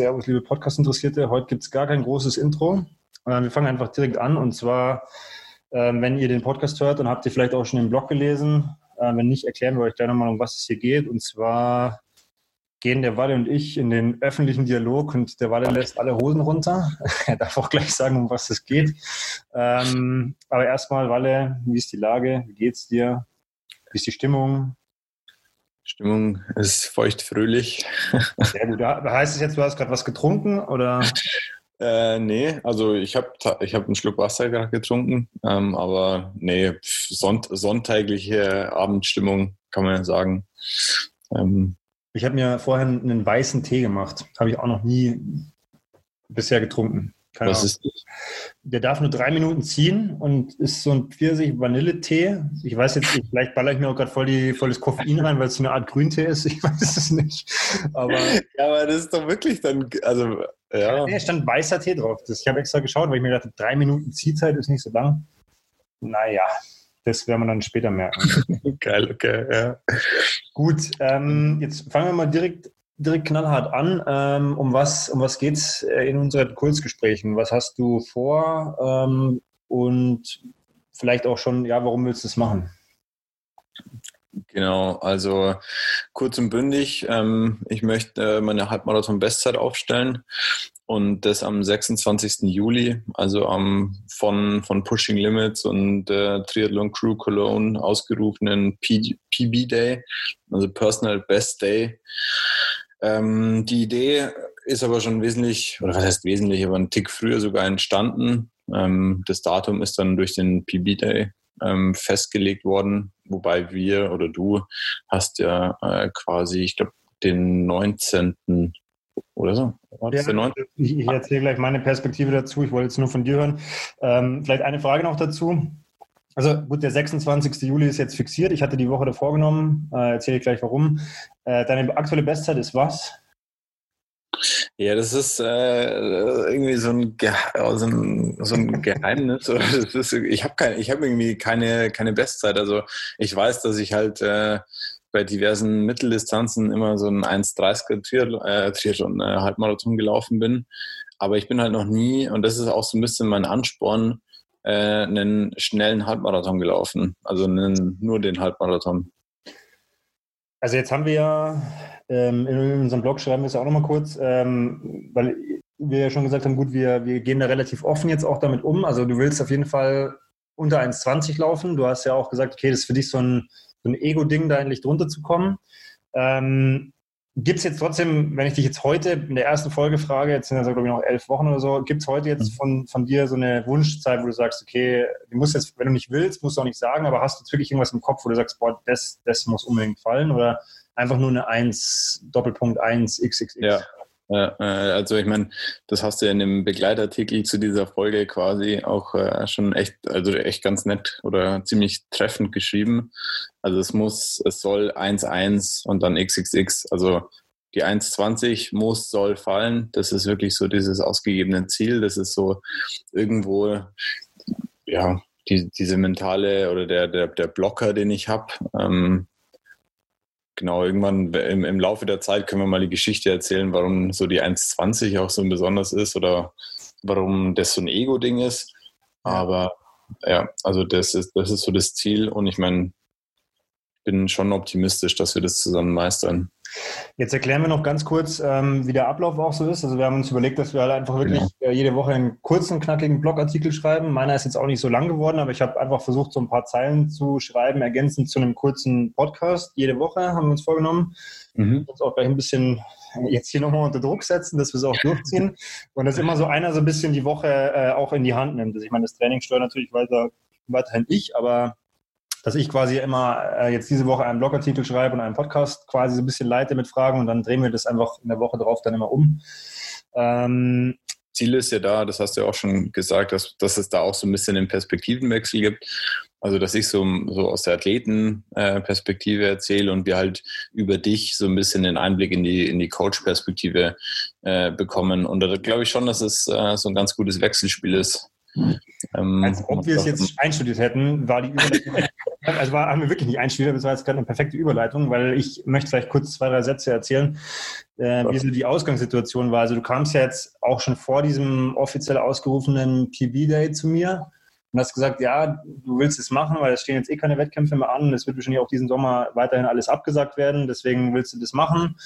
Servus, liebe Podcast-Interessierte. Heute gibt es gar kein großes Intro. Äh, wir fangen einfach direkt an und zwar, äh, wenn ihr den Podcast hört, dann habt ihr vielleicht auch schon den Blog gelesen. Äh, wenn nicht, erklären wir euch gleich nochmal, um was es hier geht. Und zwar gehen der Walle und ich in den öffentlichen Dialog und der Walle lässt alle Hosen runter. er darf auch gleich sagen, um was es geht. Ähm, aber erstmal, Walle, wie ist die Lage? Wie geht's dir? Wie ist die Stimmung? Stimmung ist feucht-fröhlich. Sehr gut. Heißt es jetzt, du hast gerade was getrunken oder? Äh, nee, also ich habe ich hab einen Schluck Wasser gerade getrunken, ähm, aber nee, sonnt, sonntägliche Abendstimmung kann man sagen. Ähm, ich habe mir vorher einen weißen Tee gemacht. Habe ich auch noch nie bisher getrunken. Keine Was ist das? Der darf nur drei Minuten ziehen und ist so ein Pfirsich-Vanille-Tee. Ich weiß jetzt nicht, vielleicht baller ich mir auch gerade voll, voll das Koffein rein, weil es so eine Art Grüntee ist. Ich weiß es nicht. Aber, ja, aber das ist doch wirklich dann, also, ja. Nee, stand weißer Tee drauf. Das, ich habe extra geschaut, weil ich mir dachte, drei Minuten Ziehzeit ist nicht so lang. Naja, das werden wir dann später merken. Geil, okay, ja. Gut, ähm, jetzt fangen wir mal direkt direkt knallhart an. Ähm, um was, um was geht es äh, in unseren Kurzgesprächen? Was hast du vor? Ähm, und vielleicht auch schon, ja, warum willst du es machen? Genau, also kurz und bündig. Ähm, ich möchte äh, meine Halbmarathon-Bestzeit aufstellen und das am 26. Juli, also am von, von Pushing Limits und äh, Triathlon Crew Cologne ausgerufenen PB Day, also Personal Best Day. Ähm, die Idee ist aber schon wesentlich, oder was heißt wesentlich, aber ein Tick früher sogar entstanden. Ähm, das Datum ist dann durch den PB Day ähm, festgelegt worden, wobei wir oder du hast ja äh, quasi, ich glaube, den 19. oder so. Ja, der 19? Ich, ich erzähle gleich meine Perspektive dazu. Ich wollte jetzt nur von dir hören. Ähm, vielleicht eine Frage noch dazu. Also gut, der 26. Juli ist jetzt fixiert. Ich hatte die Woche davor genommen. Äh, erzähle ich gleich warum. Äh, deine aktuelle Bestzeit ist was? Ja, das ist äh, irgendwie so ein, Ge so ein, so ein Geheimnis. ist, ich habe kein, hab irgendwie keine, keine Bestzeit. Also ich weiß, dass ich halt äh, bei diversen Mitteldistanzen immer so ein 1,30er Triathlon, äh, Triathlon äh, Halbmarathon gelaufen bin. Aber ich bin halt noch nie, und das ist auch so ein bisschen mein Ansporn, äh, einen schnellen Halbmarathon gelaufen. Also einen, nur den Halbmarathon. Also jetzt haben wir ja ähm, in unserem Blog schreiben wir es auch nochmal kurz, ähm, weil wir ja schon gesagt haben, gut, wir, wir gehen da relativ offen jetzt auch damit um. Also du willst auf jeden Fall unter 1,20 laufen. Du hast ja auch gesagt, okay, das ist für dich so ein, so ein Ego-Ding, da endlich drunter zu kommen. Ähm, Gibt es jetzt trotzdem, wenn ich dich jetzt heute in der ersten Folge frage, jetzt sind das glaube ich noch elf Wochen oder so, gibt es heute jetzt mhm. von, von dir so eine Wunschzeit, wo du sagst, okay, du musst jetzt, wenn du nicht willst, musst du auch nicht sagen, aber hast du jetzt wirklich irgendwas im Kopf, wo du sagst, boah, das, das muss unbedingt fallen oder einfach nur eine 1, Doppelpunkt 1, XXX? Ja, ja, äh, also ich meine, das hast du ja in dem Begleitartikel zu dieser Folge quasi auch äh, schon echt, also echt ganz nett oder ziemlich treffend geschrieben. Also es muss, es soll 1,1 und dann XXX, also die 1,20 muss, soll fallen. Das ist wirklich so dieses ausgegebene Ziel. Das ist so irgendwo, ja, die, diese mentale oder der, der, der Blocker, den ich habe. Ähm, genau, irgendwann im, im Laufe der Zeit können wir mal die Geschichte erzählen, warum so die 1,20 auch so besonders ist oder warum das so ein Ego-Ding ist. Aber ja, also das ist, das ist so das Ziel und ich meine, ich bin schon optimistisch, dass wir das zusammen meistern. Jetzt erklären wir noch ganz kurz, ähm, wie der Ablauf auch so ist. Also wir haben uns überlegt, dass wir halt einfach wirklich genau. jede Woche einen kurzen, knackigen Blogartikel schreiben. Meiner ist jetzt auch nicht so lang geworden, aber ich habe einfach versucht, so ein paar Zeilen zu schreiben, ergänzend zu einem kurzen Podcast. Jede Woche haben wir uns vorgenommen. Mhm. Uns auch gleich ein bisschen jetzt hier nochmal unter Druck setzen, dass wir es auch durchziehen. Und dass immer so einer so ein bisschen die Woche äh, auch in die Hand nimmt. Also ich meine, das Training steuert natürlich weiter, weiterhin ich, aber dass ich quasi immer äh, jetzt diese Woche einen Blogartikel schreibe und einen Podcast quasi so ein bisschen leite mit Fragen und dann drehen wir das einfach in der Woche drauf dann immer um. Ähm, Ziel ist ja da, das hast du ja auch schon gesagt, dass, dass es da auch so ein bisschen den Perspektivenwechsel gibt. Also, dass ich so, so aus der Athletenperspektive erzähle und wir halt über dich so ein bisschen den Einblick in die, in die Coach-Perspektive äh, bekommen. Und da glaube ich schon, dass es äh, so ein ganz gutes Wechselspiel ist Ähm, Als ob wir es jetzt einstudiert hätten, war die Überleitung, also war, haben wir wirklich nicht einstudiert, das war jetzt gerade eine perfekte Überleitung, weil ich möchte vielleicht kurz zwei, drei Sätze erzählen, äh, wie so die Ausgangssituation war. Also du kamst ja jetzt auch schon vor diesem offiziell ausgerufenen PB-Day zu mir und hast gesagt, ja, du willst es machen, weil es stehen jetzt eh keine Wettkämpfe mehr an. Es wird wahrscheinlich auch diesen Sommer weiterhin alles abgesagt werden. Deswegen willst du das machen.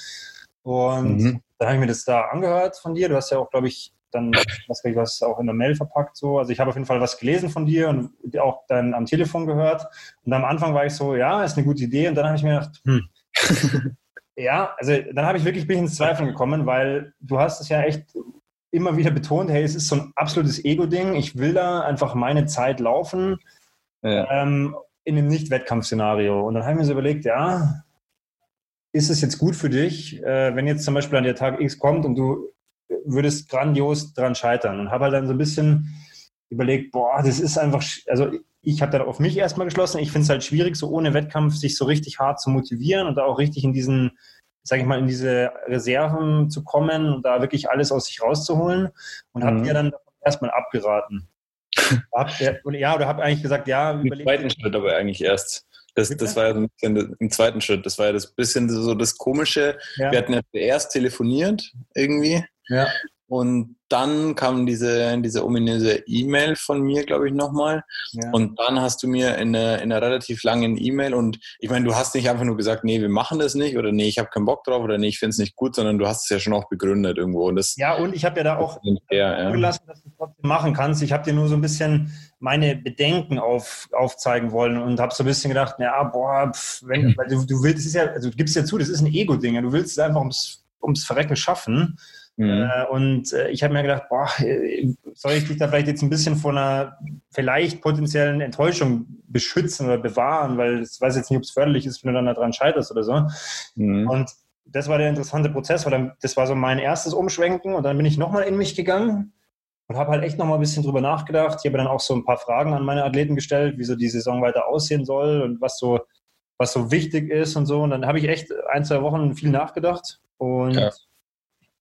Und mhm. dann habe ich mir das da angehört von dir. Du hast ja auch, glaube ich, dann, was ich was auch in der Mail verpackt so. Also ich habe auf jeden Fall was gelesen von dir und auch dann am Telefon gehört. Und am Anfang war ich so, ja, ist eine gute Idee. Und dann habe ich mir gedacht, hm. ja, also dann habe ich wirklich ein bisschen ins Zweifeln gekommen, weil du hast es ja echt immer wieder betont, hey, es ist so ein absolutes Ego-Ding. Ich will da einfach meine Zeit laufen ja. ähm, in einem Nicht-Wettkampf-Szenario. Und dann habe ich mir so überlegt, ja, ist es jetzt gut für dich, äh, wenn jetzt zum Beispiel an der Tag X kommt und du würdest grandios dran scheitern und habe halt dann so ein bisschen überlegt, boah, das ist einfach, also ich habe dann auf mich erstmal geschlossen, ich finde es halt schwierig, so ohne Wettkampf sich so richtig hart zu motivieren und da auch richtig in diesen, sage ich mal, in diese Reserven zu kommen und da wirklich alles aus sich rauszuholen und mhm. habe mir dann erstmal abgeraten. hab, ja, oder habe eigentlich gesagt, ja, Im zweiten Schritt aber eigentlich erst. Das, das war ja so ein bisschen im zweiten Schritt. Das war ja das bisschen so das Komische. Ja. Wir hatten ja zuerst telefoniert irgendwie. Ja. Und dann kam diese, diese ominöse E-Mail von mir, glaube ich, nochmal. Ja. Und dann hast du mir in einer, in einer relativ langen E-Mail und ich meine, du hast nicht einfach nur gesagt, nee, wir machen das nicht oder nee, ich habe keinen Bock drauf oder nee, ich finde es nicht gut, sondern du hast es ja schon auch begründet irgendwo. Und das, ja, und ich habe ja da auch fair, gelassen, dass du es trotzdem machen kannst. Ich habe dir nur so ein bisschen meine Bedenken auf, aufzeigen wollen und habe so ein bisschen gedacht, ja, boah, pff, wenn, weil du, du willst, es ist ja, also du gibst ja zu, das ist ein Ego-Ding, du willst es einfach ums, ums Verrecken schaffen. Mhm. Äh, und äh, ich habe mir gedacht, boah, äh, soll ich dich da vielleicht jetzt ein bisschen vor einer vielleicht potenziellen Enttäuschung beschützen oder bewahren, weil ich weiß jetzt nicht, ob es förderlich ist, wenn du dann daran scheiterst oder so. Mhm. Und das war der interessante Prozess, weil dann, das war so mein erstes Umschwenken und dann bin ich nochmal in mich gegangen und habe halt echt nochmal ein bisschen drüber nachgedacht. Ich habe dann auch so ein paar Fragen an meine Athleten gestellt, wie so die Saison weiter aussehen soll und was so, was so wichtig ist und so. Und dann habe ich echt ein, zwei Wochen viel nachgedacht und ja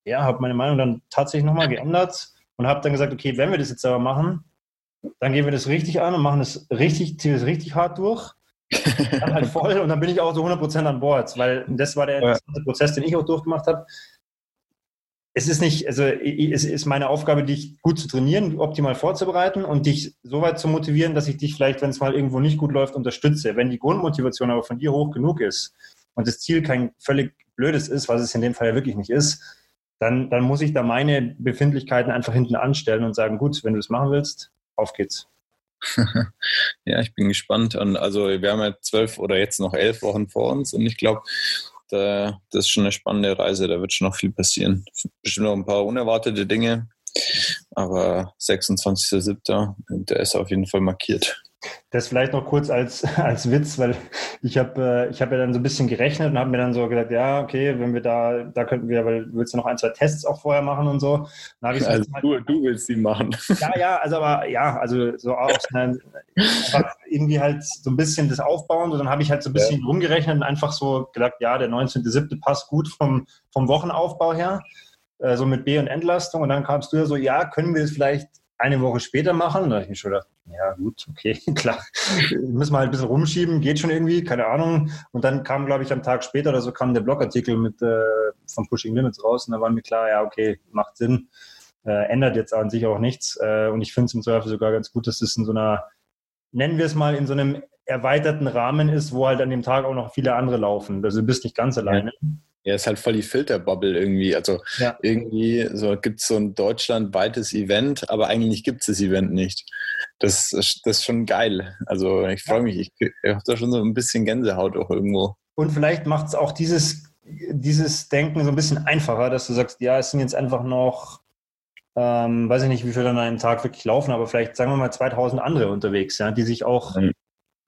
ja, habe meine Meinung dann tatsächlich nochmal geändert und habe dann gesagt, okay, wenn wir das jetzt aber machen, dann gehen wir das richtig an und machen das richtig, ziehen das richtig hart durch. Dann halt voll und dann bin ich auch so 100% an Bord, weil das war der ja. Prozess, den ich auch durchgemacht habe. Es ist nicht, also es ist meine Aufgabe, dich gut zu trainieren, optimal vorzubereiten und dich so weit zu motivieren, dass ich dich vielleicht, wenn es mal irgendwo nicht gut läuft, unterstütze. Wenn die Grundmotivation aber von dir hoch genug ist und das Ziel kein völlig blödes ist, was es in dem Fall ja wirklich nicht ist, dann, dann muss ich da meine Befindlichkeiten einfach hinten anstellen und sagen, gut, wenn du es machen willst, auf geht's. ja, ich bin gespannt. Und also wir haben ja zwölf oder jetzt noch elf Wochen vor uns und ich glaube, da, das ist schon eine spannende Reise, da wird schon noch viel passieren. Bestimmt noch ein paar unerwartete Dinge, aber 26.07. der ist auf jeden Fall markiert. Das vielleicht noch kurz als, als Witz, weil ich habe äh, ich hab ja dann so ein bisschen gerechnet und habe mir dann so gesagt, ja, okay, wenn wir da, da könnten wir, weil du willst ja noch ein, zwei Tests auch vorher machen und so. Also du, du willst die machen. Ja, ja, also aber ja, also so auch irgendwie halt so ein bisschen das aufbauen und dann habe ich halt so ein bisschen ja. rumgerechnet und einfach so gedacht, ja, der 19.7. passt gut vom, vom Wochenaufbau her, äh, so mit B- und Entlastung und dann kamst du ja so, ja, können wir es vielleicht eine Woche später machen. Da habe ich mir schon gedacht, ja gut, okay, klar. Müssen wir halt ein bisschen rumschieben, geht schon irgendwie, keine Ahnung. Und dann kam, glaube ich, am Tag später oder so kam der Blogartikel mit äh, von Pushing Limits raus und da war mir klar, ja, okay, macht Sinn. Äh, ändert jetzt an sich auch nichts. Äh, und ich finde es im Zweifel sogar ganz gut, dass es in so einer, nennen wir es mal, in so einem erweiterten Rahmen ist, wo halt an dem Tag auch noch viele andere laufen. Also du bist nicht ganz alleine. Ja. Ja, ist halt voll die Filterbubble irgendwie. Also ja. irgendwie so gibt es so ein deutschlandweites Event, aber eigentlich gibt es das Event nicht. Das, das ist schon geil. Also ich freue mich, ich, ich habe da schon so ein bisschen Gänsehaut auch irgendwo. Und vielleicht macht es auch dieses, dieses Denken so ein bisschen einfacher, dass du sagst, ja, es sind jetzt einfach noch, ähm, weiß ich nicht, wie viele an einem Tag wirklich laufen, aber vielleicht sagen wir mal 2000 andere unterwegs, ja, die sich auch mhm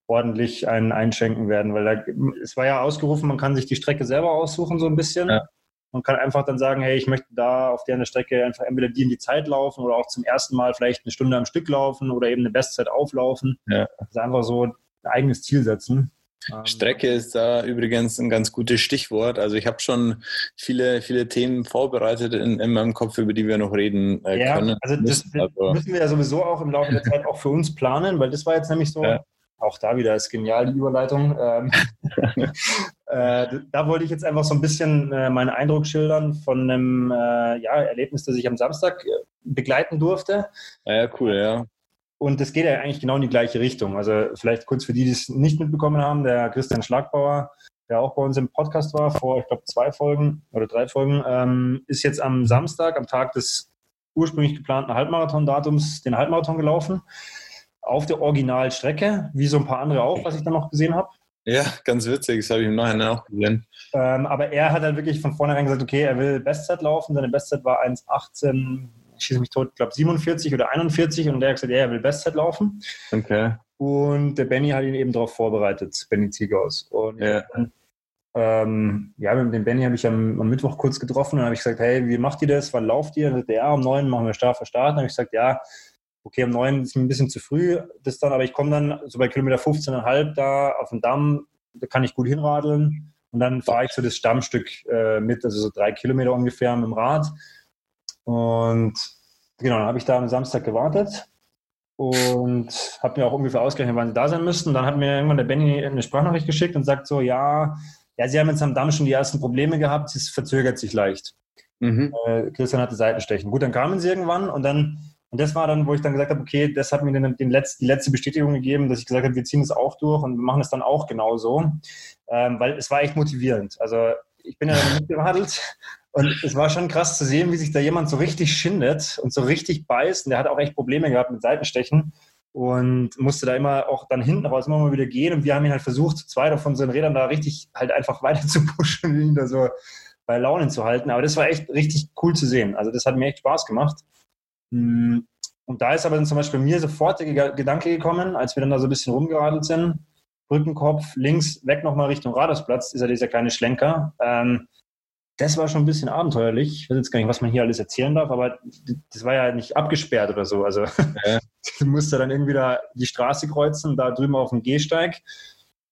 ordentlich einen einschenken werden, weil da, es war ja ausgerufen, man kann sich die Strecke selber aussuchen so ein bisschen. Ja. Man kann einfach dann sagen, hey, ich möchte da auf der Strecke einfach entweder die in die Zeit laufen oder auch zum ersten Mal vielleicht eine Stunde am Stück laufen oder eben eine Bestzeit auflaufen. Ja. Also einfach so ein eigenes Ziel setzen. Ähm, Strecke ist da übrigens ein ganz gutes Stichwort. Also ich habe schon viele, viele Themen vorbereitet in, in, meinem Kopf, über die wir noch reden äh, ja, können. Also das, das müssen wir ja sowieso auch im Laufe der Zeit auch für uns planen, weil das war jetzt nämlich so, ja. Auch da wieder ist genial die Überleitung. Ähm, äh, da wollte ich jetzt einfach so ein bisschen äh, meinen Eindruck schildern von einem äh, ja, Erlebnis, das ich am Samstag äh, begleiten durfte. Ja, cool, ja. Und es geht ja eigentlich genau in die gleiche Richtung. Also vielleicht kurz für die, die es nicht mitbekommen haben, der Christian Schlagbauer, der auch bei uns im Podcast war, vor, ich glaube, zwei Folgen oder drei Folgen, ähm, ist jetzt am Samstag, am Tag des ursprünglich geplanten Halbmarathon-Datums, den Halbmarathon gelaufen. Auf der Originalstrecke, wie so ein paar andere auch, was ich dann noch gesehen habe. Ja, ganz witzig, das habe ich im Nachhinein auch gesehen. Ähm, aber er hat halt wirklich von vornherein gesagt, okay, er will Bestzeit laufen. Seine Bestzeit war 1,18, ich schieße mich tot, ich glaube 47 oder 41 und der hat gesagt, ja, er will Bestzeit laufen. Okay. Und der Benny hat ihn eben darauf vorbereitet, Benny Zieghaus. Und ja. Dann, ähm, ja, mit dem Benny habe ich am, am, Mittwoch kurz getroffen und habe ich gesagt, hey, wie macht ihr das? Wann lauft ihr? Und sagt, ja, um neun machen wir Start für Start. Und habe ich gesagt, ja, okay, um neun ist mir ein bisschen zu früh, das dann, aber ich komme dann so bei Kilometer 15,5 da auf den Damm, da kann ich gut hinradeln. Und dann fahre ich so das Stammstück äh, mit, also so drei Kilometer ungefähr mit dem Rad. Und genau, dann habe ich da am Samstag gewartet und habe mir auch ungefähr ausgerechnet, wann sie da sein müssten. Dann hat mir irgendwann der Benny eine Sprachnachricht geschickt und sagt so, ja, ja, sie haben jetzt am Damm schon die ersten Probleme gehabt, es verzögert sich leicht. Mhm. Äh, Christian hatte Seitenstechen. Gut, dann kamen sie irgendwann und dann, und das war dann, wo ich dann gesagt habe, okay, das hat mir den, den Letz-, die letzte Bestätigung gegeben, dass ich gesagt habe, wir ziehen es auch durch und wir machen es dann auch genauso, ähm, weil es war echt motivierend. Also ich bin ja mitgeradelt und es war schon krass zu sehen, wie sich da jemand so richtig schindet und so richtig beißt. Und der hat auch echt Probleme gehabt mit Seitenstechen und musste da immer auch dann hinten raus immer mal wieder gehen. Und wir haben ihn halt versucht, zwei davon so Rädern da richtig halt einfach weiter zu pushen und ihn da so bei Launen zu halten. Aber das war echt richtig cool zu sehen. Also das hat mir echt Spaß gemacht. Mm, und da ist aber dann zum Beispiel mir sofort der Gedanke gekommen, als wir dann da so ein bisschen rumgeradelt sind, Brückenkopf, links weg nochmal Richtung Radarsplatz, ist ja dieser kleine Schlenker. Ähm, das war schon ein bisschen abenteuerlich. Ich weiß jetzt gar nicht, was man hier alles erzählen darf, aber das war ja nicht abgesperrt oder so. Also ja. du musst ja dann irgendwie da die Straße kreuzen, da drüben auf dem Gehsteig.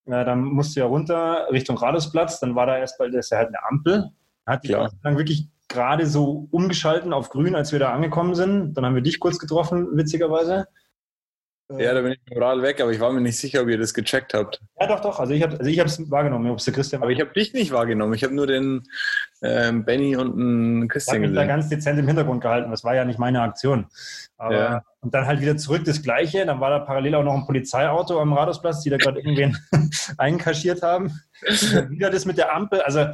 Ja, dann musst du ja runter Richtung Radusplatz. Dann war da erst bald das ja halt eine Ampel. Hat die dann wirklich gerade so umgeschalten auf grün, als wir da angekommen sind. Dann haben wir dich kurz getroffen, witzigerweise. Ja, da bin ich moral weg, aber ich war mir nicht sicher, ob ihr das gecheckt habt. Ja, doch, doch. Also ich habe also es wahrgenommen, ob es der Christian war. Aber ich habe dich nicht wahrgenommen. Ich habe nur den ähm, Benny und den Christian ich gesehen. Ich habe da ganz dezent im Hintergrund gehalten. Das war ja nicht meine Aktion. Aber, ja. Und dann halt wieder zurück das Gleiche. Dann war da parallel auch noch ein Polizeiauto am Radusplatz, die da gerade irgendwen einkaschiert haben. wieder das mit der Ampel. Also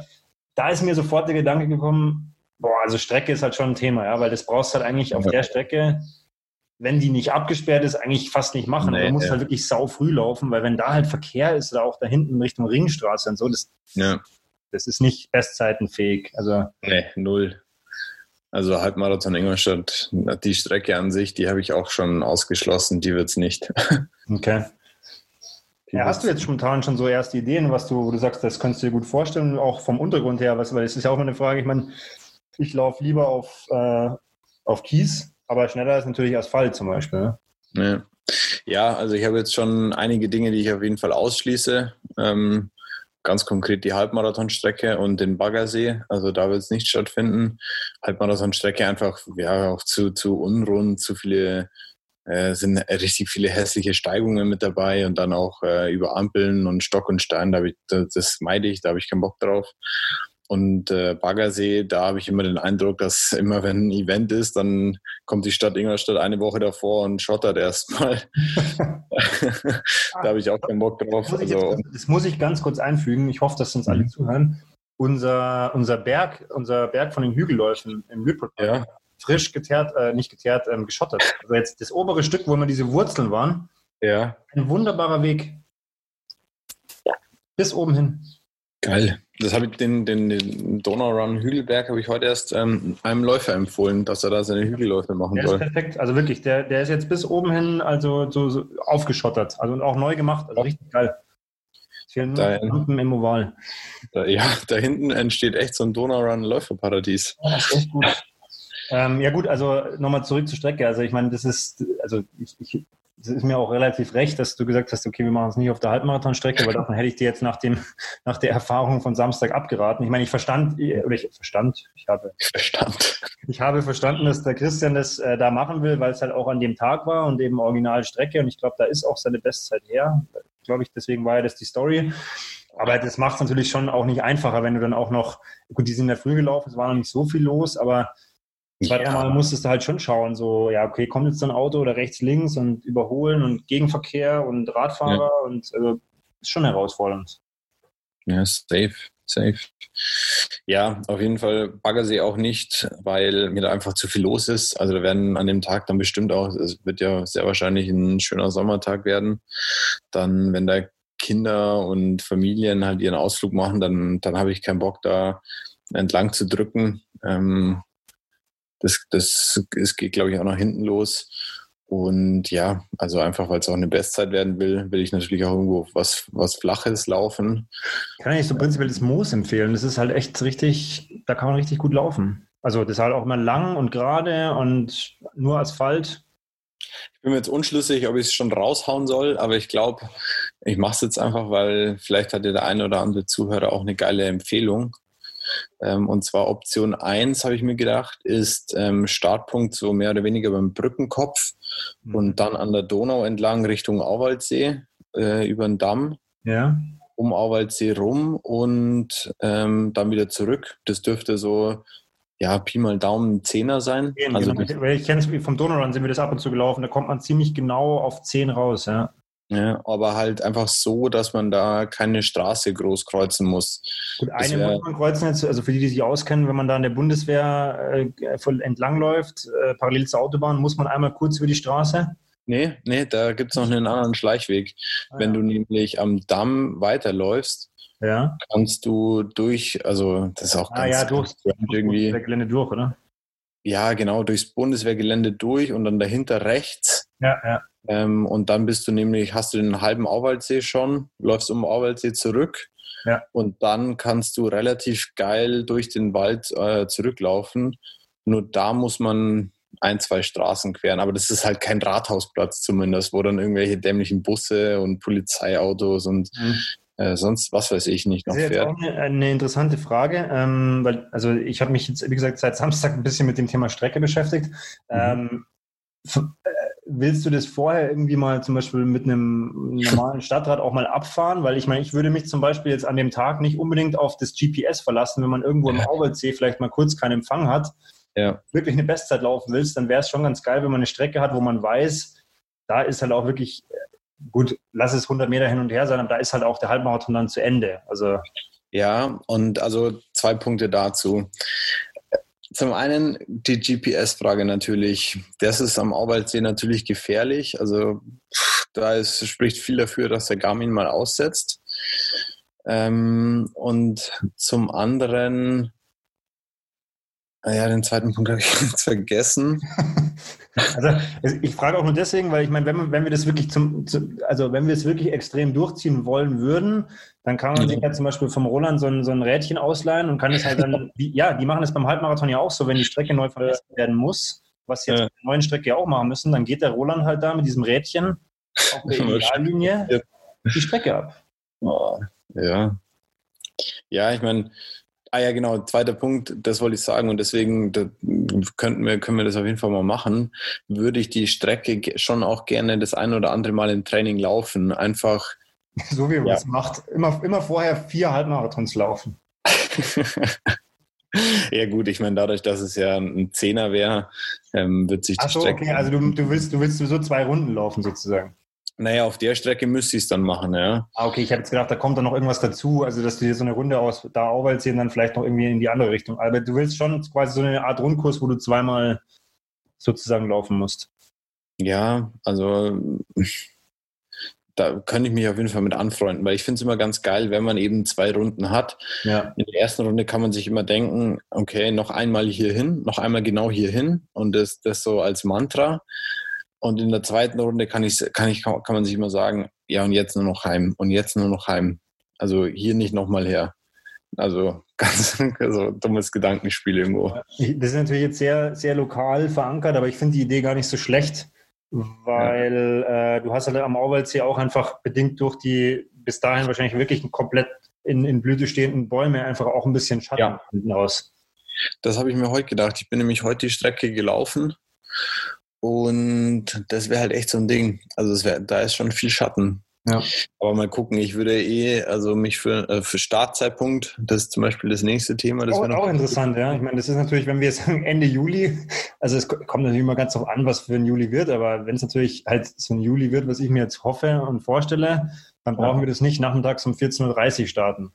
da ist mir sofort der Gedanke gekommen, boah, also Strecke ist halt schon ein Thema, ja, weil das brauchst du halt eigentlich auf der Strecke wenn die nicht abgesperrt ist, eigentlich fast nicht machen. Nee, du musst ja. halt wirklich sau früh laufen, weil wenn da halt Verkehr ist oder auch da hinten Richtung Ringstraße und so, das, ja. das ist nicht bestzeitenfähig. Also, nee, null. Also Halbmarathon Ingolstadt, die Strecke an sich, die habe ich auch schon ausgeschlossen, die wird es nicht. Okay. Ja, hast du jetzt spontan schon so erste Ideen, was du, wo du sagst, das könntest du dir gut vorstellen, auch vom Untergrund her, was, weil es ist ja auch immer eine Frage, ich meine, ich laufe lieber auf, äh, auf Kies, aber schneller ist natürlich Asphalt zum Beispiel. Ne? Ja. ja. also ich habe jetzt schon einige Dinge, die ich auf jeden Fall ausschließe. Ähm, ganz konkret die Halbmarathonstrecke und den Baggersee. Also da wird es nicht stattfinden. Halbmarathonstrecke einfach ja auch zu, zu unrund, zu viele äh, sind richtig viele hässliche Steigungen mit dabei und dann auch äh, über Ampeln und Stock und Stein, da ich, das, das meide ich, da habe ich keinen Bock drauf. Und äh, Baggersee, da habe ich immer den Eindruck, dass immer wenn ein Event ist, dann kommt die Stadt Ingolstadt eine Woche davor und schottert erstmal. da habe ich auch keinen Bock drauf. Das muss, also, jetzt, das muss ich ganz kurz einfügen. Ich hoffe, dass uns alle mhm. zuhören. Unser, unser Berg, unser Berg von den Hügelläufen im Lütpold, ja. frisch geteert, äh, nicht geteert, ähm, geschottert. Also jetzt das obere Stück, wo immer diese Wurzeln waren. Ja. Ein wunderbarer Weg. Bis oben hin. Geil. Das habe ich den, den, den Donaurun Hügelberg habe ich heute erst ähm, einem Läufer empfohlen, dass er da seine Hügelläufe machen der soll. Der ist perfekt. Also wirklich, der, der ist jetzt bis oben hin also so, so aufgeschottert, also und auch neu gemacht. Also richtig geil. Es fehlen nur Lampen im Oval. Da, ja, da hinten entsteht echt so ein Donaurun Läuferparadies. Ja, das ist echt gut. ähm, ja gut, also nochmal zurück zur Strecke. Also ich meine, das ist, also ich, ich es ist mir auch relativ recht, dass du gesagt hast, okay, wir machen es nicht auf der Halbmarathonstrecke, weil davon hätte ich dir jetzt nach, dem, nach der Erfahrung von Samstag abgeraten. Ich meine, ich verstand, oder ich verstand, ich habe verstand. Ich habe verstanden, dass der Christian das äh, da machen will, weil es halt auch an dem Tag war und eben Originalstrecke und ich glaube, da ist auch seine Bestzeit her. Glaube ich, deswegen war ja das die Story. Aber das macht es natürlich schon auch nicht einfacher, wenn du dann auch noch, gut, die sind in der Früh gelaufen, es war noch nicht so viel los, aber Zweimal ja. musstest du halt schon schauen, so, ja, okay, kommt jetzt ein Auto oder rechts, links und überholen und Gegenverkehr und Radfahrer ja. und also ist schon herausfordernd. Ja, safe, safe. Ja, auf jeden Fall Baggersee auch nicht, weil mir da einfach zu viel los ist. Also da werden an dem Tag dann bestimmt auch, es wird ja sehr wahrscheinlich ein schöner Sommertag werden. Dann, wenn da Kinder und Familien halt ihren Ausflug machen, dann, dann habe ich keinen Bock da entlang zu drücken. Ähm, das, das, das geht, glaube ich, auch nach hinten los. Und ja, also einfach, weil es auch eine Bestzeit werden will, will ich natürlich auch irgendwo was, was Flaches laufen. Kann ich so prinzipiell das Moos empfehlen. Das ist halt echt richtig, da kann man richtig gut laufen. Also das ist halt auch immer lang und gerade und nur Asphalt. Ich bin mir jetzt unschlüssig, ob ich es schon raushauen soll, aber ich glaube, ich mache es jetzt einfach, weil vielleicht hat ja der eine oder andere Zuhörer auch eine geile Empfehlung. Ähm, und zwar Option 1, habe ich mir gedacht, ist ähm, Startpunkt so mehr oder weniger beim Brückenkopf mhm. und dann an der Donau entlang Richtung Auwaldsee äh, über den Damm. Ja. Um Auwaldsee rum und ähm, dann wieder zurück. Das dürfte so ja, Pi mal Daumen Zehner sein. Genau. Also genau. Ich kenne es vom Donauland, sind wir das ab und zu gelaufen, da kommt man ziemlich genau auf 10 raus, ja. Ja, aber halt einfach so, dass man da keine Straße groß kreuzen muss. Gut, eine wär, muss man kreuzen jetzt, also für die, die sich auskennen, wenn man da an der Bundeswehr äh, voll entlangläuft, äh, parallel zur Autobahn, muss man einmal kurz über die Straße? Nee, nee, da gibt es noch einen anderen Schleichweg. Ah, wenn ja. du nämlich am Damm weiterläufst, ja. kannst du durch, also das ist auch ah, ganz, ja, durch, irgendwie. Gelände durch, oder? Ja, genau, durchs Bundeswehrgelände durch und dann dahinter rechts. Ja, ja. Ähm, und dann bist du nämlich, hast du den halben Auwaldsee schon, läufst um Auwaldsee zurück. Ja. Und dann kannst du relativ geil durch den Wald äh, zurücklaufen. Nur da muss man ein, zwei Straßen queren. Aber das ist halt kein Rathausplatz zumindest, wo dann irgendwelche dämlichen Busse und Polizeiautos und mhm. äh, sonst was weiß ich nicht noch das ist fährt. Jetzt auch eine, eine interessante Frage, ähm, weil also ich habe mich jetzt, wie gesagt, seit Samstag ein bisschen mit dem Thema Strecke beschäftigt. Mhm. Ähm, willst du das vorher irgendwie mal zum Beispiel mit einem normalen Stadtrat auch mal abfahren? Weil ich meine, ich würde mich zum Beispiel jetzt an dem Tag nicht unbedingt auf das GPS verlassen, wenn man irgendwo im Auwaldsee vielleicht mal kurz keinen Empfang hat, ja. wirklich eine Bestzeit laufen willst, dann wäre es schon ganz geil, wenn man eine Strecke hat, wo man weiß, da ist halt auch wirklich, gut, lass es 100 Meter hin und her sein, aber da ist halt auch der Halbmarathon dann zu Ende. Also ja, und also zwei Punkte dazu. Zum einen die GPS-Frage natürlich. Das ist am Auwaldsee natürlich gefährlich. Also da ist, spricht viel dafür, dass der Garmin mal aussetzt. Ähm, und zum anderen Ah ja, den zweiten Punkt habe ich jetzt vergessen. Also ich frage auch nur deswegen, weil ich meine, wenn, wenn wir das wirklich zum, also wenn wir es wirklich extrem durchziehen wollen würden, dann kann man sich ja zum Beispiel vom Roland so ein, so ein Rädchen ausleihen und kann es halt dann, ja, die machen es beim Halbmarathon ja auch so, wenn die Strecke neu vermessen werden muss, was sie jetzt ja. mit der neuen Strecke ja auch machen müssen, dann geht der Roland halt da mit diesem Rädchen auf der Ideallinie die Strecke ab. Oh, ja. Ja, ich meine, Ah ja, genau, zweiter Punkt, das wollte ich sagen und deswegen könnten wir, können wir das auf jeden Fall mal machen. Würde ich die Strecke schon auch gerne das ein oder andere Mal im Training laufen. Einfach. So wie man ja. es macht. Immer, immer vorher vier Halbmarathons laufen. ja gut, ich meine, dadurch, dass es ja ein Zehner wäre, ähm, wird sich die Ach so, Strecke... okay, also du, du, willst, du willst so zwei Runden laufen sozusagen. Naja, auf der Strecke müsste ich es dann machen, ja. Ah, okay, ich habe jetzt gedacht, da kommt dann noch irgendwas dazu, also dass du dir so eine Runde aus da Auwald sehen, dann vielleicht noch irgendwie in die andere Richtung. Aber du willst schon quasi so eine Art Rundkurs, wo du zweimal sozusagen laufen musst. Ja, also da könnte ich mich auf jeden Fall mit anfreunden, weil ich finde es immer ganz geil, wenn man eben zwei Runden hat. Ja. In der ersten Runde kann man sich immer denken, okay, noch einmal hier hin, noch einmal genau hier hin und das, das so als Mantra. Und in der zweiten Runde kann, ich, kann, ich, kann man sich immer sagen, ja, und jetzt nur noch heim und jetzt nur noch heim. Also hier nicht nochmal her. Also ganz also dummes Gedankenspiel irgendwo. Das ist natürlich jetzt sehr, sehr lokal verankert, aber ich finde die Idee gar nicht so schlecht. weil ja. äh, du hast halt am Auwaldsee auch einfach bedingt durch die bis dahin wahrscheinlich wirklich komplett in, in Blüte stehenden Bäume einfach auch ein bisschen Schatten ja. hinten raus. Das habe ich mir heute gedacht. Ich bin nämlich heute die Strecke gelaufen und das wäre halt echt so ein Ding. Also wär, da ist schon viel Schatten. Ja. Aber mal gucken, ich würde eh, also mich für, äh, für Startzeitpunkt, das ist zum Beispiel das nächste Thema. Das auch, auch interessant, ja. Ich meine, das ist natürlich, wenn wir jetzt sagen Ende Juli, also es kommt natürlich immer ganz drauf an, was für ein Juli wird, aber wenn es natürlich halt so ein Juli wird, was ich mir jetzt hoffe und vorstelle, dann brauchen ja. wir das nicht nachmittags um 14.30 Uhr starten.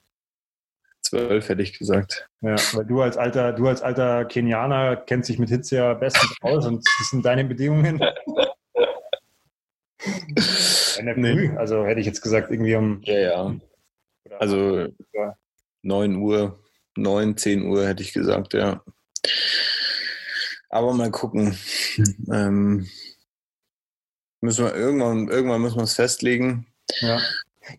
12 hätte ich gesagt. Ja, weil du als alter, du als alter Kenianer kennst dich mit Hitze ja bestens aus und das sind deine Bedingungen. In der nee. Früh, also hätte ich jetzt gesagt, irgendwie um. Ja, ja. Also ja. 9 Uhr, 9, 10 Uhr hätte ich gesagt, ja. Aber mal gucken. Ähm, müssen wir irgendwann, irgendwann müssen wir es festlegen. Ja.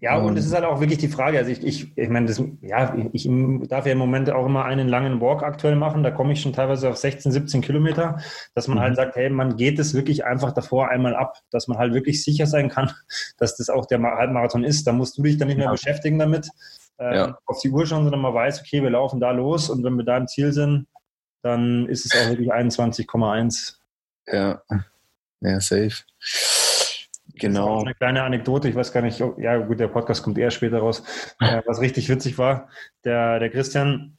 Ja, und es ist halt auch wirklich die Frage, also ich, ich, ich meine, das, ja, ich darf ja im Moment auch immer einen langen Walk aktuell machen, da komme ich schon teilweise auf 16, 17 Kilometer, dass man halt mhm. sagt, hey, man geht es wirklich einfach davor einmal ab, dass man halt wirklich sicher sein kann, dass das auch der Halbmarathon ist. Da musst du dich dann nicht mehr ja. beschäftigen damit, äh, ja. auf die Uhr schauen, sondern man weiß, okay, wir laufen da los und wenn wir da im Ziel sind, dann ist es auch wirklich 21,1. Ja, ja, safe. Genau. Eine kleine Anekdote, ich weiß gar nicht, ja gut, der Podcast kommt eher später raus, äh, was richtig witzig war. Der, der Christian,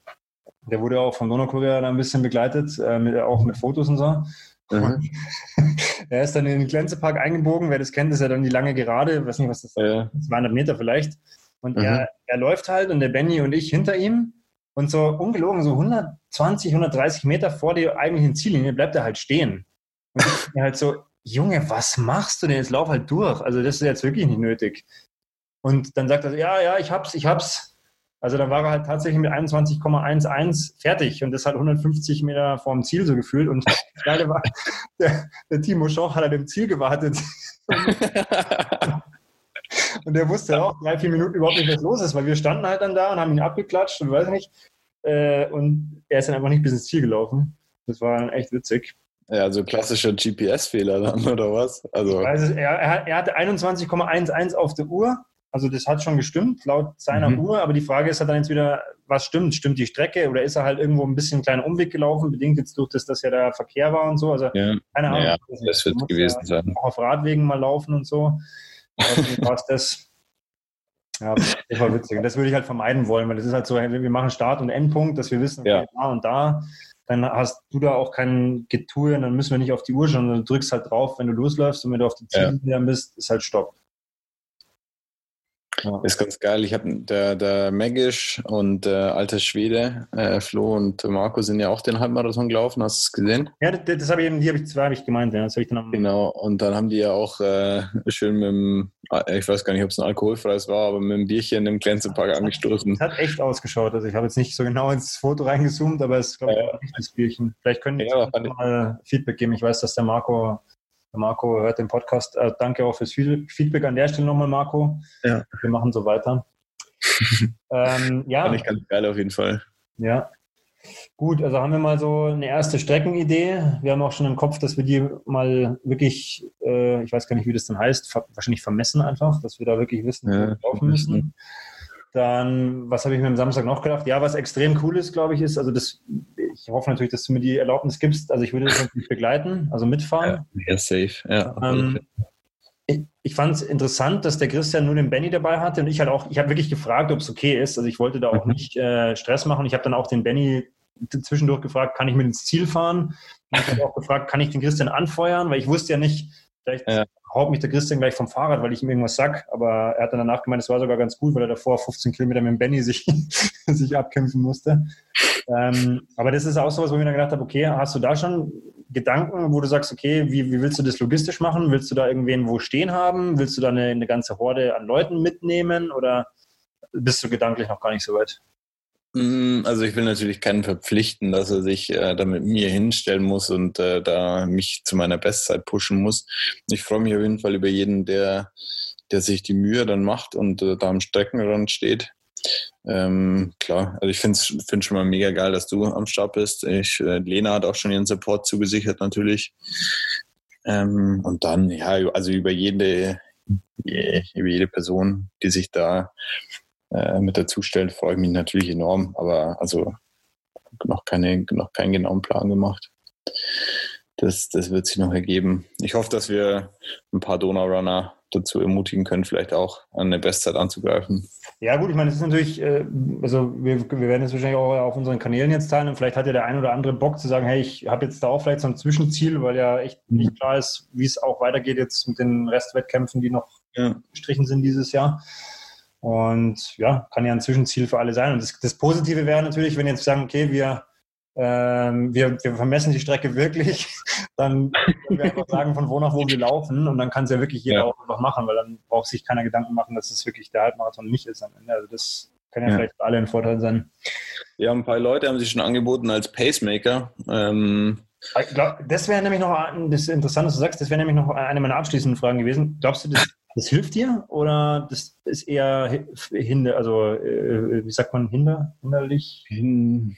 der wurde auch von Donaukurier ein bisschen begleitet, äh, mit, auch mit Fotos und so. Mhm. er ist dann in den Glänzepark eingebogen. Wer das kennt, ist ja dann die lange Gerade, ich weiß nicht, was das ist, ja. 200 Meter vielleicht. Und mhm. er, er läuft halt und der Benny und ich hinter ihm. Und so ungelogen, so 120, 130 Meter vor der eigentlichen Ziellinie bleibt er halt stehen. Und ich halt so, Junge, was machst du denn? Jetzt lauf halt durch. Also das ist jetzt wirklich nicht nötig. Und dann sagt er, ja, ja, ich hab's, ich hab's. Also dann war er halt tatsächlich mit 21,11 fertig und das hat 150 Meter vorm Ziel so gefühlt. Und Geile war, der, der Timo Schoch hat halt im Ziel gewartet. und der wusste auch drei, vier Minuten überhaupt nicht, was los ist, weil wir standen halt dann da und haben ihn abgeklatscht und weiß nicht. Äh, und er ist dann einfach nicht bis ins Ziel gelaufen. Das war dann echt witzig. Ja, also klassischer GPS-Fehler dann, oder was? Also es, er, er hatte 21,11 auf der Uhr. Also das hat schon gestimmt, laut seiner mhm. Uhr. Aber die Frage ist halt dann jetzt wieder, was stimmt? Stimmt die Strecke oder ist er halt irgendwo ein bisschen einen kleinen Umweg gelaufen, bedingt jetzt durch das, dass ja der Verkehr war und so? Also ja. keine Ahnung. Ja, das, das wird gewesen ja sein. Auch auf Radwegen mal laufen und so. Also das. Ja, das war witzig. Und das würde ich halt vermeiden wollen, weil das ist halt so, wir machen Start- und Endpunkt, dass wir wissen, okay, ja. da und da dann hast du da auch kein Getue und dann müssen wir nicht auf die Uhr schauen, du drückst halt drauf, wenn du losläufst und wenn du auf die Ziele ja. bist, ist halt Stopp. Ja. Ist ganz geil. Ich habe der, der Megisch und der alte Schwede, äh, Flo und Marco sind ja auch den Halbmarathon gelaufen. Hast du es gesehen? Ja, das, das habe ich eben, die habe ich zwei habe ich gemeint. Ja. Das ich dann genau. Und dann haben die ja auch äh, schön mit dem, äh, ich weiß gar nicht, ob es ein alkoholfreies war, aber mit dem Bierchen im Glänzepark angestoßen. Das hat echt ausgeschaut. Also ich habe jetzt nicht so genau ins Foto reingezoomt, aber es ist glaube ich ja. nicht das Bierchen. Vielleicht können die ja, mal Feedback geben. Ich weiß, dass der Marco Marco hört den Podcast. Äh, danke auch fürs Feedback an der Stelle nochmal, Marco. Ja. Wir machen so weiter. ähm, ja. Fand ich ganz geil auf jeden Fall. Ja. Gut, also haben wir mal so eine erste Streckenidee. Wir haben auch schon im Kopf, dass wir die mal wirklich, äh, ich weiß gar nicht, wie das dann heißt, wahrscheinlich vermessen einfach, dass wir da wirklich wissen, ja, wo wir laufen müssen. Dann, was habe ich mir am Samstag noch gedacht? Ja, was extrem cool ist, glaube ich, ist, also das, ich hoffe natürlich, dass du mir die Erlaubnis gibst. Also ich würde das natürlich begleiten, also mitfahren. Ja, safe. Ja, ähm, ich, ich fand es interessant, dass der Christian nur den Benny dabei hatte und ich halt auch, ich habe wirklich gefragt, ob es okay ist. Also ich wollte da auch mhm. nicht äh, Stress machen. Ich habe dann auch den Benny zwischendurch gefragt, kann ich mit ins Ziel fahren? Und ich habe auch gefragt, kann ich den Christian anfeuern? Weil ich wusste ja nicht, vielleicht ja haut mich der Christian gleich vom Fahrrad, weil ich ihm irgendwas sag. Aber er hat dann danach gemeint, es war sogar ganz gut, weil er davor 15 Kilometer mit dem Benny sich, sich abkämpfen musste. Ähm, aber das ist auch so was, wo ich mir dann gedacht habe, okay, hast du da schon Gedanken, wo du sagst, okay, wie, wie willst du das logistisch machen? Willst du da irgendwen wo stehen haben? Willst du da eine, eine ganze Horde an Leuten mitnehmen oder bist du gedanklich noch gar nicht so weit? Mm, also ich will natürlich keinen verpflichten, dass er sich äh, da mit mir hinstellen muss und äh, da mich zu meiner Bestzeit pushen muss. Ich freue mich auf jeden Fall über jeden, der, der sich die Mühe dann macht und äh, da am Streckenrand steht. Ähm, klar, also ich finde es schon mal mega geil, dass du am Start bist. Ich, äh, Lena hat auch schon ihren Support zugesichert natürlich. Ähm, und dann, ja, also über jede, über jede Person, die sich da äh, mit dazu stellt, freue ich mich natürlich enorm. Aber also noch, keine, noch keinen genauen Plan gemacht. Das, das wird sich noch ergeben. Ich hoffe, dass wir ein paar Donaurunner dazu ermutigen können, vielleicht auch an eine Bestzeit anzugreifen. Ja, gut, ich meine, es ist natürlich, äh, also wir, wir werden es wahrscheinlich auch auf unseren Kanälen jetzt teilen und vielleicht hat ja der ein oder andere Bock zu sagen, hey, ich habe jetzt da auch vielleicht so ein Zwischenziel, weil ja echt mhm. nicht klar ist, wie es auch weitergeht jetzt mit den Restwettkämpfen, die noch ja. gestrichen sind dieses Jahr. Und ja, kann ja ein Zwischenziel für alle sein. Und das, das Positive wäre natürlich, wenn jetzt sagen, okay, wir ähm, wir, wir vermessen die Strecke wirklich, dann können wir einfach sagen, von wo nach wo wir laufen und dann kann es ja wirklich jeder ja. auch einfach machen, weil dann braucht sich keiner Gedanken machen, dass es wirklich der Halbmarathon nicht ist am Ende. Also das kann ja, ja. vielleicht für alle ein Vorteil sein. Ja, ein paar Leute haben sich schon angeboten als Pacemaker. Ähm, glaub, das wäre nämlich noch das Interessante, was du sagst, das wäre nämlich noch eine meiner abschließenden Fragen gewesen. Glaubst du, das, das hilft dir oder das ist eher hinder, also äh, wie sagt man, hinder, hinderlich? Hin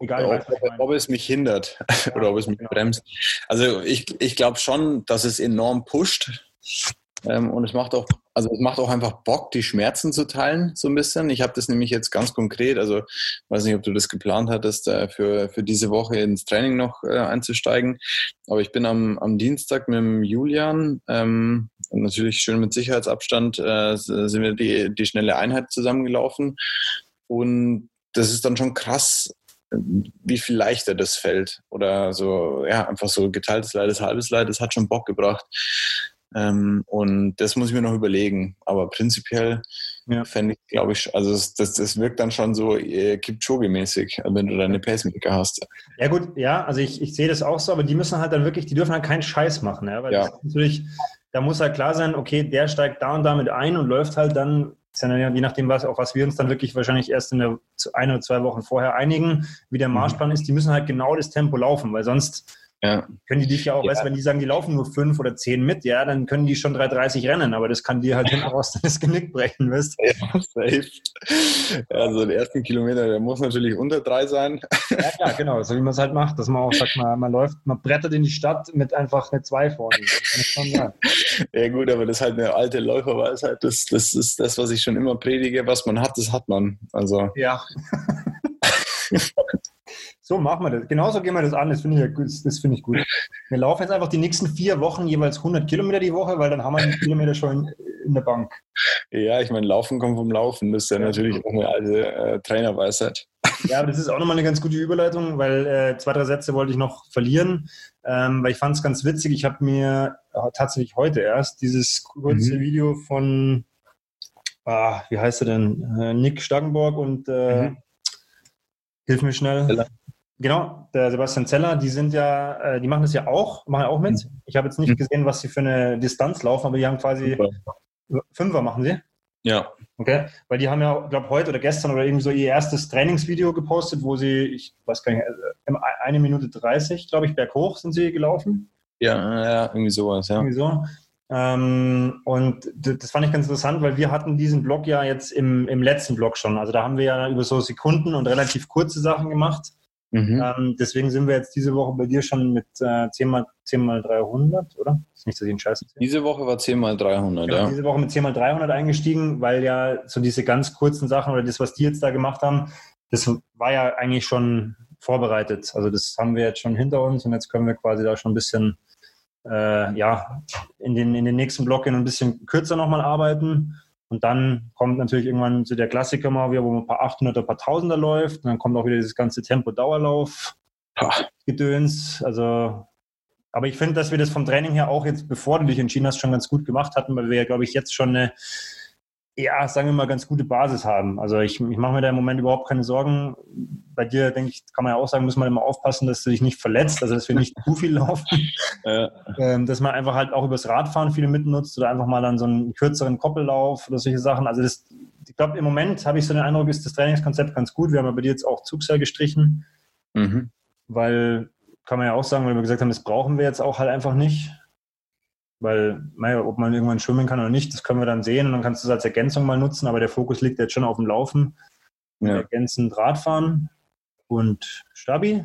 Egal, ob, ob, es mich hindert ja, oder ob es mich genau. bremst. Also ich, ich glaube schon, dass es enorm pusht. Ähm, und es macht auch, also es macht auch einfach Bock, die Schmerzen zu teilen, so ein bisschen. Ich habe das nämlich jetzt ganz konkret, also weiß nicht, ob du das geplant hattest, äh, für, für diese Woche ins Training noch äh, einzusteigen. Aber ich bin am, am Dienstag mit dem Julian, ähm, natürlich schön mit Sicherheitsabstand, äh, sind wir die, die schnelle Einheit zusammengelaufen. Und das ist dann schon krass, wie viel leichter das fällt. Oder so, ja, einfach so geteiltes Leid ist halbes Leid, das hat schon Bock gebracht. Ähm, und das muss ich mir noch überlegen. Aber prinzipiell ja. fände ich, glaube ich, also das, das, das, wirkt dann schon so äh, Kipchoge-mäßig, wenn du deine Pacemaker hast. Ja gut, ja, also ich, ich sehe das auch so, aber die müssen halt dann wirklich, die dürfen halt keinen Scheiß machen, ja, weil ja. natürlich, da muss halt klar sein, okay, der steigt da und damit ein und läuft halt dann je nachdem, was, auf was wir uns dann wirklich wahrscheinlich erst in der ein oder zwei Wochen vorher einigen, wie der mhm. Marschplan ist, die müssen halt genau das Tempo laufen, weil sonst ja. Können die dich ja auch, ja. weißt wenn die sagen, die laufen nur fünf oder zehn mit, ja, dann können die schon 3,30 rennen, aber das kann dir halt hinten raus das Genick brechen, weißt Ja, safe. Ja, so den ersten Kilometer, der muss natürlich unter drei sein. Ja, klar, genau, so wie man es halt macht, dass man auch sagt, man, man läuft, man brettert in die Stadt mit einfach eine zwei vorne. ja, gut, aber das ist halt eine alte Läuferweisheit. Das, das ist das, was ich schon immer predige. Was man hat, das hat man. Also. Ja. So machen wir das. Genauso gehen wir das an. Das finde ich, das, das find ich gut. Wir laufen jetzt einfach die nächsten vier Wochen jeweils 100 Kilometer die Woche, weil dann haben wir die Kilometer schon in der Bank. Ja, ich meine, Laufen kommt vom Laufen. Das ist ja, natürlich auch eine alte äh, Trainerweisheit. Ja, aber das ist auch nochmal eine ganz gute Überleitung, weil äh, zwei, drei Sätze wollte ich noch verlieren, ähm, weil ich fand es ganz witzig. Ich habe mir äh, tatsächlich heute erst dieses kurze mhm. Video von, ah, wie heißt er denn, äh, Nick Stagenborg und äh, mhm. hilf mir schnell. Genau, der Sebastian Zeller, die sind ja, äh, die machen das ja auch, machen auch mit. Mhm. Ich habe jetzt nicht mhm. gesehen, was sie für eine Distanz laufen, aber die haben quasi Fünfer, Fünfer machen sie. Ja. Okay, weil die haben ja, glaube heute oder gestern oder irgendwie so ihr erstes Trainingsvideo gepostet, wo sie, ich weiß gar nicht, äh, eine Minute 30, glaube ich, berghoch sind sie gelaufen. Ja, ja, irgendwie sowas, ja. Irgendwie so. Ähm, und das fand ich ganz interessant, weil wir hatten diesen Blog ja jetzt im, im letzten Blog schon. Also da haben wir ja über so Sekunden und relativ kurze Sachen gemacht. Mhm. Ähm, deswegen sind wir jetzt diese Woche bei dir schon mit äh, 10 mal 10 mal 300, oder? Ist nicht, dass ich einen Scheiß erzähle. Diese Woche war 10 mal 300, genau, ja. Diese Woche mit 10 mal 300 eingestiegen, weil ja so diese ganz kurzen Sachen oder das, was die jetzt da gemacht haben, das war ja eigentlich schon vorbereitet. Also das haben wir jetzt schon hinter uns und jetzt können wir quasi da schon ein bisschen äh, ja, in den, in den nächsten Block ein bisschen kürzer nochmal arbeiten. Und dann kommt natürlich irgendwann so der Klassiker mal wieder, wo man ein paar 800er, ein paar Tausender läuft. Und dann kommt auch wieder dieses ganze Tempo-Dauerlauf-Gedöns. Also, aber ich finde, dass wir das vom Training her auch jetzt, bevor du dich entschieden hast, schon ganz gut gemacht hatten, weil wir ja, glaube ich, jetzt schon eine ja, sagen wir mal, ganz gute Basis haben. Also ich, ich mache mir da im Moment überhaupt keine Sorgen. Bei dir, denke ich, kann man ja auch sagen, muss man immer aufpassen, dass du dich nicht verletzt, also dass wir nicht zu viel laufen. Ja. Ähm, dass man einfach halt auch übers Radfahren viele mitnutzt oder einfach mal dann so einen kürzeren Koppellauf oder solche Sachen. Also das, ich glaube, im Moment habe ich so den Eindruck, ist das Trainingskonzept ganz gut. Wir haben ja bei dir jetzt auch Zugseil gestrichen, mhm. weil kann man ja auch sagen, weil wir gesagt haben, das brauchen wir jetzt auch halt einfach nicht. Weil, naja, ob man irgendwann schwimmen kann oder nicht, das können wir dann sehen und dann kannst du es als Ergänzung mal nutzen, aber der Fokus liegt jetzt schon auf dem Laufen. Ja. Ergänzend Radfahren und Stabi.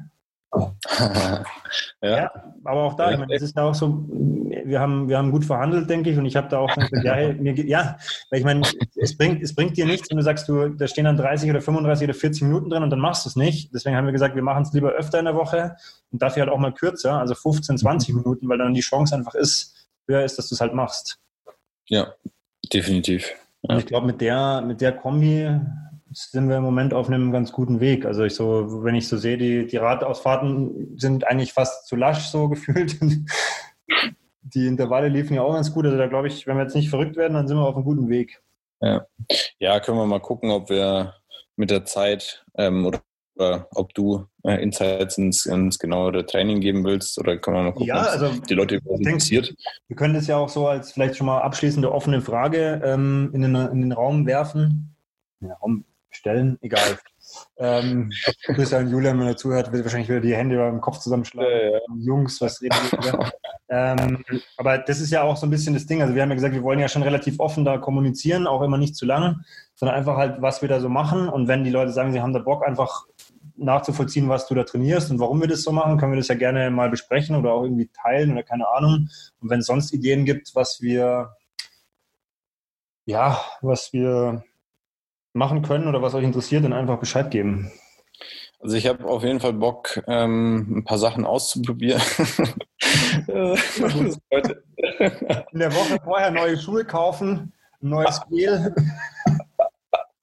ja. ja. aber auch da, ich meine, es ist ja auch so, wir haben, wir haben gut verhandelt, denke ich, und ich habe da auch gesagt, ja, hey, mir, ja, weil ich meine, es bringt, es bringt dir nichts, wenn du sagst, du, da stehen dann 30 oder 35 oder 40 Minuten drin und dann machst du es nicht. Deswegen haben wir gesagt, wir machen es lieber öfter in der Woche und dafür halt auch mal kürzer, also 15, 20 mhm. Minuten, weil dann die Chance einfach ist, höher ist, dass du es halt machst. Ja, definitiv. Ja. ich glaube, mit der, mit der Kombi sind wir im Moment auf einem ganz guten Weg. Also ich so, wenn ich so sehe, die, die Radausfahrten sind eigentlich fast zu lasch so gefühlt. die Intervalle liefen ja auch ganz gut. Also da glaube ich, wenn wir jetzt nicht verrückt werden, dann sind wir auf einem guten Weg. Ja, ja können wir mal gucken, ob wir mit der Zeit ähm, oder, oder, ob du äh, Insights ins, ins genauere Training geben willst oder können wir mal gucken, ja, also, die Leute interessiert. Wir können das ja auch so als vielleicht schon mal abschließende offene Frage ähm, in, den, in den Raum werfen. Ja, Raum stellen, egal. Ähm, Grüße an Julian, wenn er zuhört, wird wahrscheinlich wieder die Hände beim Kopf zusammenschlagen. Ja, ja. Jungs, was reden wir ähm, aber das ist ja auch so ein bisschen das Ding. Also wir haben ja gesagt, wir wollen ja schon relativ offen da kommunizieren, auch immer nicht zu lang, sondern einfach halt, was wir da so machen. Und wenn die Leute sagen, sie haben da Bock, einfach nachzuvollziehen, was du da trainierst und warum wir das so machen, können wir das ja gerne mal besprechen oder auch irgendwie teilen oder keine Ahnung. Und wenn es sonst Ideen gibt, was wir, ja, was wir machen können oder was euch interessiert, dann einfach Bescheid geben. Also ich habe auf jeden Fall Bock, ähm, ein paar Sachen auszuprobieren. In der Woche vorher neue Schuhe kaufen, ein neues Spiel.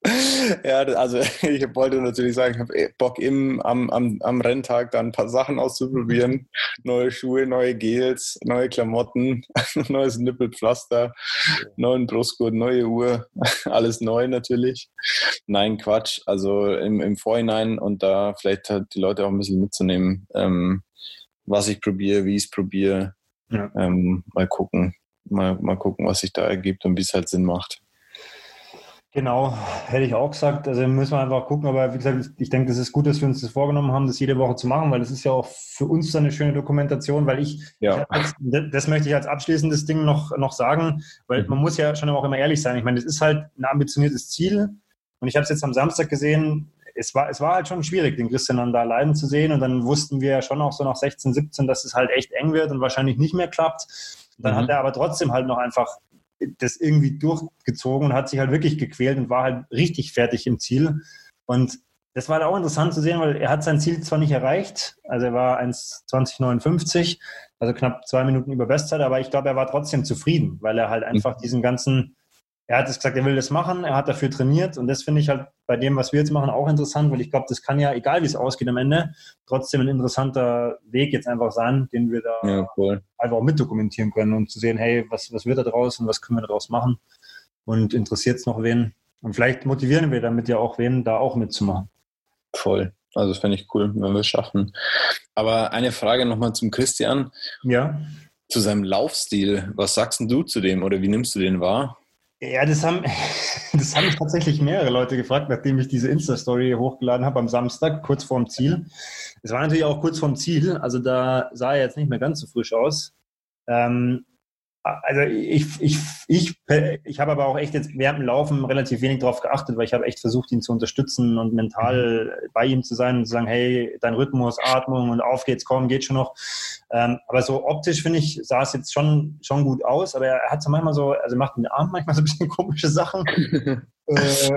ja, also ich wollte natürlich sagen, ich habe eh Bock im, am, am, am Renntag dann ein paar Sachen auszuprobieren. Neue Schuhe, neue Gels, neue Klamotten, neues Nippelpflaster, neuen Brustgurt, neue Uhr, alles neu natürlich. Nein, Quatsch. Also im, im Vorhinein und da vielleicht halt die Leute auch ein bisschen mitzunehmen, ähm, was ich probiere, wie ich es probiere. Ja. Ähm, mal gucken. Mal, mal gucken, was sich da ergibt und wie es halt Sinn macht. Genau, hätte ich auch gesagt. Also müssen wir einfach gucken. Aber wie gesagt, ich denke, das ist gut, dass wir uns das vorgenommen haben, das jede Woche zu machen, weil das ist ja auch für uns eine schöne Dokumentation, weil ich, ja. ich das möchte ich als abschließendes Ding noch, noch sagen, weil mhm. man muss ja schon auch immer ehrlich sein. Ich meine, das ist halt ein ambitioniertes Ziel. Und ich habe es jetzt am Samstag gesehen, es war, es war halt schon schwierig, den Christian dann da leiden zu sehen. Und dann wussten wir ja schon auch so nach 16, 17, dass es halt echt eng wird und wahrscheinlich nicht mehr klappt. dann mhm. hat er aber trotzdem halt noch einfach das irgendwie durchgezogen und hat sich halt wirklich gequält und war halt richtig fertig im Ziel. Und das war halt auch interessant zu sehen, weil er hat sein Ziel zwar nicht erreicht, also er war 1,2059, also knapp zwei Minuten über Bestzeit, aber ich glaube, er war trotzdem zufrieden, weil er halt einfach mhm. diesen ganzen er hat es gesagt, er will das machen, er hat dafür trainiert und das finde ich halt bei dem, was wir jetzt machen, auch interessant, weil ich glaube, das kann ja, egal wie es ausgeht am Ende, trotzdem ein interessanter Weg jetzt einfach sein, den wir da ja, cool. einfach auch mitdokumentieren können und zu sehen, hey, was, was wird da draus und was können wir daraus machen und interessiert es noch wen und vielleicht motivieren wir damit ja auch wen, da auch mitzumachen. Voll. Also das fände ich cool, wenn wir es schaffen. Aber eine Frage nochmal zum Christian. Ja. Zu seinem Laufstil. Was sagst du zu dem oder wie nimmst du den wahr? Ja, das haben, das haben mich tatsächlich mehrere Leute gefragt, nachdem ich diese Insta-Story hochgeladen habe am Samstag, kurz vorm Ziel. Es war natürlich auch kurz vorm Ziel, also da sah er jetzt nicht mehr ganz so frisch aus. Ähm, also ich, ich, ich, ich habe aber auch echt jetzt während dem Laufen relativ wenig darauf geachtet, weil ich habe echt versucht, ihn zu unterstützen und mental bei ihm zu sein und zu sagen, hey, dein Rhythmus, Atmung und auf geht's, komm, geht schon noch. Ähm, aber so optisch, finde ich, sah es jetzt schon, schon gut aus, aber er hat so manchmal so, also er macht den Armen manchmal so ein bisschen komische Sachen. äh,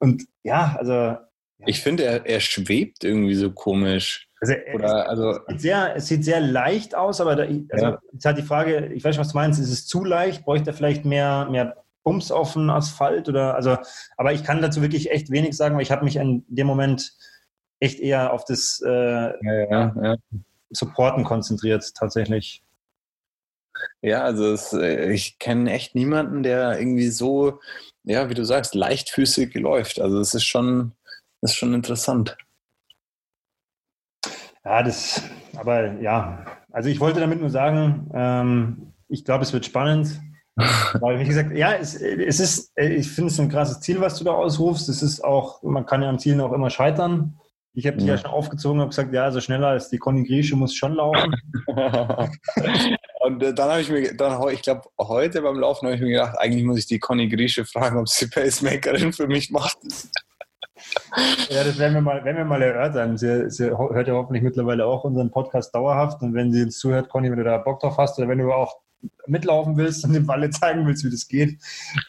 und ja, also. Ja. Ich finde, er, er schwebt irgendwie so komisch. Also, Oder, also es, sieht sehr, es sieht sehr leicht aus, aber da, also ja. jetzt hat die Frage, ich weiß nicht, was du meinst, ist es zu leicht? Bräuchte er vielleicht mehr, mehr Bums auf den Asphalt? Oder, also, aber ich kann dazu wirklich echt wenig sagen, weil ich habe mich in dem Moment echt eher auf das äh, ja, ja, Supporten konzentriert, tatsächlich. Ja, also es, äh, ich kenne echt niemanden, der irgendwie so, ja, wie du sagst, leichtfüßig läuft. Also es ist schon, ist schon interessant. Ja, das, aber ja, also ich wollte damit nur sagen, ähm, ich glaube, es wird spannend. Weil, wie gesagt, ja, es, es ist, ich finde es ein krasses Ziel, was du da ausrufst. Es ist auch, man kann ja an Zielen auch immer scheitern. Ich habe dich ja. ja schon aufgezogen und gesagt, ja, also schneller als die Conny Grieche muss schon laufen. und äh, dann habe ich mir, dann, ich glaube, heute beim Laufen habe ich mir gedacht, eigentlich muss ich die Conny Grieche fragen, ob sie Pacemakerin für mich macht. Ja, das werden wir mal, werden wir mal erörtern. Sie, sie hört ja hoffentlich mittlerweile auch unseren Podcast dauerhaft. Und wenn sie uns zuhört, Conny, wenn du da Bock drauf hast oder wenn du auch mitlaufen willst und dem Walle zeigen willst, wie das geht,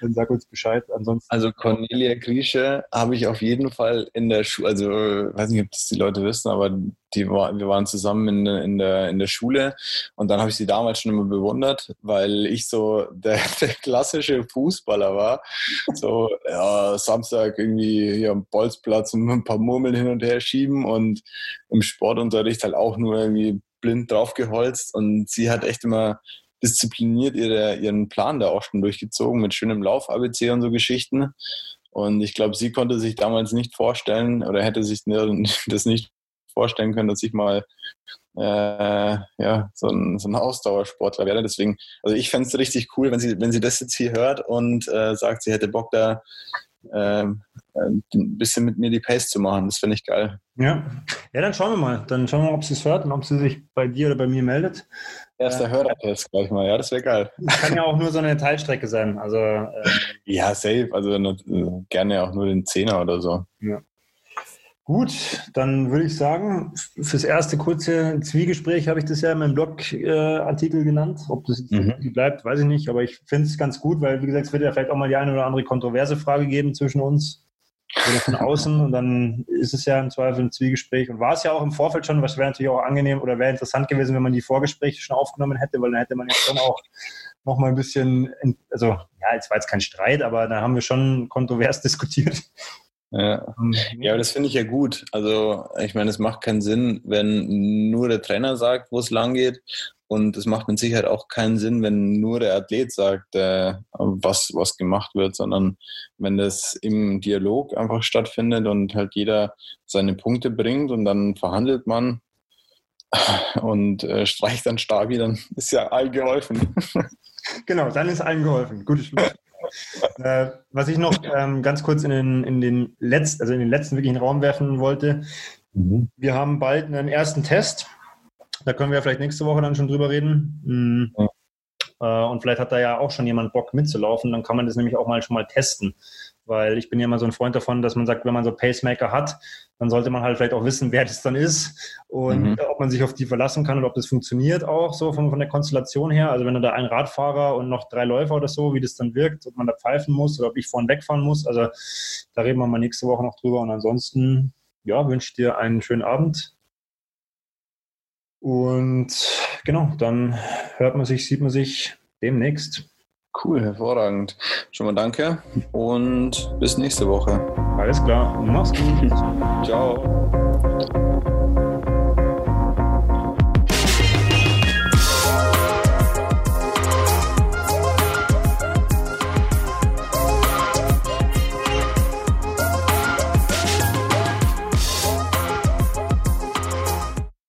dann sag uns Bescheid. Ansonsten also Cornelia Grieche habe ich auf jeden Fall in der Schule, also weiß nicht, ob das die Leute wissen, aber die war, wir waren zusammen in, in, der, in der Schule und dann habe ich sie damals schon immer bewundert, weil ich so der, der klassische Fußballer war. So, ja, Samstag irgendwie hier am Bolzplatz und ein paar Murmeln hin und her schieben und im Sportunterricht halt auch nur irgendwie blind draufgeholzt und sie hat echt immer diszipliniert ihre, ihren Plan da auch schon durchgezogen mit schönem Lauf-ABC und so Geschichten. Und ich glaube, sie konnte sich damals nicht vorstellen oder hätte sich das nicht vorstellen können, dass ich mal äh, ja, so ein, so ein Ausdauersportler werde. Deswegen, also ich fände es richtig cool, wenn sie, wenn sie das jetzt hier hört und äh, sagt, sie hätte Bock da äh, ein bisschen mit mir die Pace zu machen. Das finde ich geil. Ja. ja, dann schauen wir mal. Dann schauen wir mal, ob sie es hört und ob sie sich bei dir oder bei mir meldet. Erster Hörertest gleich mal, ja, das wäre geil. Kann ja auch nur so eine Teilstrecke sein. Also, äh, ja, safe. Also gerne auch nur den Zehner oder so. Ja. Gut, dann würde ich sagen, fürs erste kurze Zwiegespräch habe ich das ja in meinem Blogartikel äh, genannt. Ob das jetzt mhm. bleibt, weiß ich nicht, aber ich finde es ganz gut, weil, wie gesagt, es wird ja vielleicht auch mal die eine oder andere kontroverse Frage geben zwischen uns oder von außen. Und dann ist es ja im Zweifel ein Zwiegespräch. Und war es ja auch im Vorfeld schon, was wäre natürlich auch angenehm oder wäre interessant gewesen, wenn man die Vorgespräche schon aufgenommen hätte, weil dann hätte man ja schon auch noch mal ein bisschen, also ja, jetzt war jetzt kein Streit, aber da haben wir schon kontrovers diskutiert. Ja, ähm, ja aber das finde ich ja gut. Also ich meine, es macht keinen Sinn, wenn nur der Trainer sagt, wo es lang geht und es macht mit Sicherheit auch keinen Sinn, wenn nur der Athlet sagt, äh, was, was gemacht wird, sondern wenn das im Dialog einfach stattfindet und halt jeder seine Punkte bringt und dann verhandelt man und äh, streicht dann Stabi, dann ist ja allen geholfen. genau, dann ist allen geholfen. Gutes Schluss. äh, was ich noch ähm, ganz kurz in den, in den letzten, also in den letzten wirklichen Raum werfen wollte, mhm. wir haben bald einen ersten Test da können wir vielleicht nächste Woche dann schon drüber reden. Mhm. Ja. und vielleicht hat da ja auch schon jemand Bock mitzulaufen. Dann kann man das nämlich auch mal schon mal testen. Weil ich bin ja immer so ein Freund davon, dass man sagt, wenn man so Pacemaker hat, dann sollte man halt vielleicht auch wissen, wer das dann ist und mhm. ob man sich auf die verlassen kann und ob das funktioniert auch so von, von der Konstellation her. Also wenn du da ein Radfahrer und noch drei Läufer oder so, wie das dann wirkt, ob man da pfeifen muss oder ob ich vorne wegfahren muss. Also da reden wir mal nächste Woche noch drüber. Und ansonsten, ja, wünsche ich dir einen schönen Abend. Und genau, dann hört man sich, sieht man sich demnächst. Cool, hervorragend. Schon mal danke und bis nächste Woche. Alles klar, mach's gut. Ciao.